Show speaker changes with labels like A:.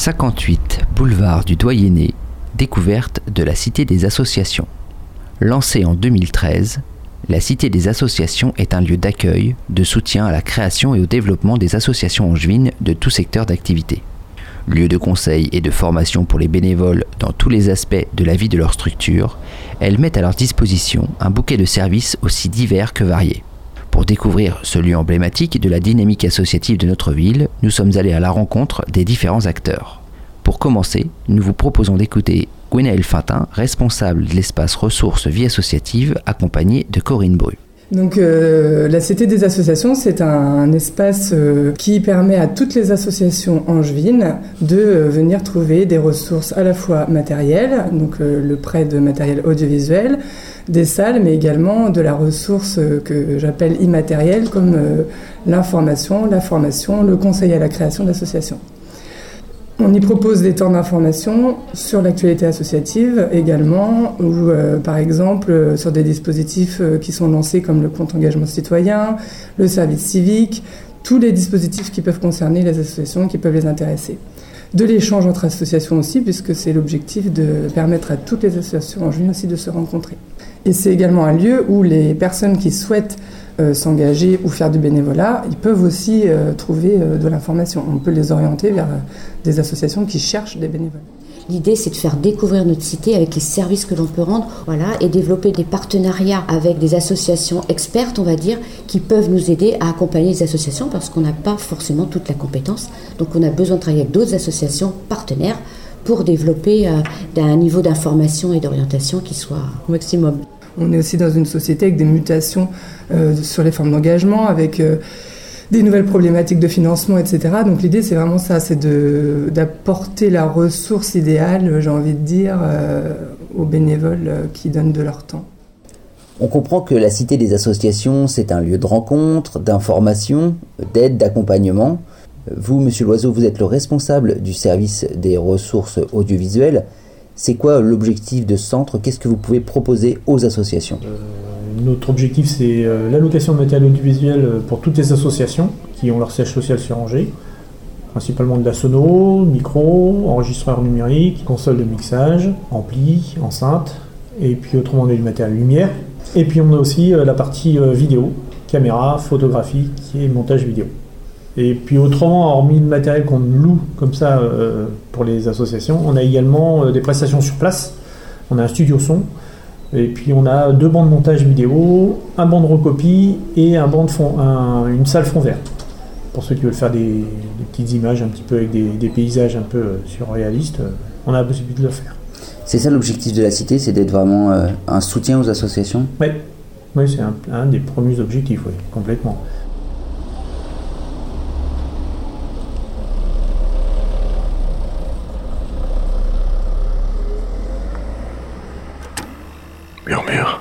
A: 58 boulevard du Doyenné, découverte de la Cité des associations. Lancée en 2013, la Cité des associations est un lieu d'accueil, de soutien à la création et au développement des associations angevines de tout secteur d'activité. Lieu de conseil et de formation pour les bénévoles dans tous les aspects de la vie de leur structure, elles mettent à leur disposition un bouquet de services aussi divers que variés. Pour découvrir ce lieu emblématique de la dynamique associative de notre ville, nous sommes allés à la rencontre des différents acteurs. Pour commencer, nous vous proposons d'écouter Gwenaëlle Fintin, responsable de l'espace ressources vie associative, accompagnée de Corinne Bru.
B: Euh, la Cité des associations, c'est un, espace euh, qui permet à toutes les associations angevines de euh, venir trouver des ressources à la fois matérielles, donc le prêt de matériel audiovisuel, des salles, mais également de la ressource que j'appelle immatérielle, comme l'information, la formation, le conseil à la création d'associations. On y propose des temps d'information sur l'actualité associative également, ou euh, par exemple euh, sur des dispositifs euh, qui sont lancés comme le compte engagement citoyen, le service civique, tous les dispositifs qui peuvent concerner les associations, qui peuvent les intéresser. De l'échange entre associations aussi, puisque c'est l'objectif de permettre à toutes les associations en juin aussi de se rencontrer. Et c'est également un lieu où les personnes qui souhaitent s'engager ou faire du bénévolat, ils peuvent aussi euh, trouver euh, de l'information. On peut les orienter vers des associations qui cherchent des bénévoles.
C: L'idée, c'est de faire découvrir notre cité avec les services que l'on peut rendre, voilà, et développer des partenariats avec des associations expertes, on va dire, qui peuvent nous aider à accompagner les associations parce qu'on n'a pas forcément toute la compétence. Donc, on a besoin de travailler avec d'autres associations partenaires pour développer un niveau d'information et d'orientation qui soit au maximum.
B: On est aussi dans une société avec des mutations euh, sur les formes d'engagement, avec euh, des nouvelles problématiques de financement, etc. Donc l'idée, c'est vraiment ça, c'est d'apporter la ressource idéale, j'ai envie de dire, euh, aux bénévoles qui donnent de leur temps.
A: On comprend que la Cité des associations, c'est un lieu de rencontre, d'information, d'aide, d'accompagnement. Vous, Monsieur Loiseau, vous êtes le responsable du service des ressources audiovisuelles. C'est quoi l'objectif de ce centre? Qu'est-ce que vous pouvez proposer aux associations? Euh,
D: Notre objectif, c'est euh, l'allocation de matériel audiovisuel euh, pour toutes les associations qui ont leur siège social sur Angers, principalement de la sono, micro, enregistreur numérique, console de mixage, ampli, enceinte, et puis autrement on a du matériel lumière. Et puis on a aussi la partie vidéo, caméra, photographie et montage vidéo. Et puis autrement, hormis le matériel qu'on loue comme ça euh, pour les associations, on a également euh, des prestations sur place. On a un studio son, et puis on a deux bancs de montage vidéo, un banc de recopie et un banc de fond, une salle fond vert. Pour ceux qui veulent faire des, petites images un petit peu avec des, paysages un peu euh, surréalistes, on a la possibilité de le faire.
A: C'est ça l'objectif de la cité, c'est d'être vraiment un soutien aux associations?
D: Oui, ouais, c'est un, un, des premiers objectifs, oui, complètement.
E: murmure.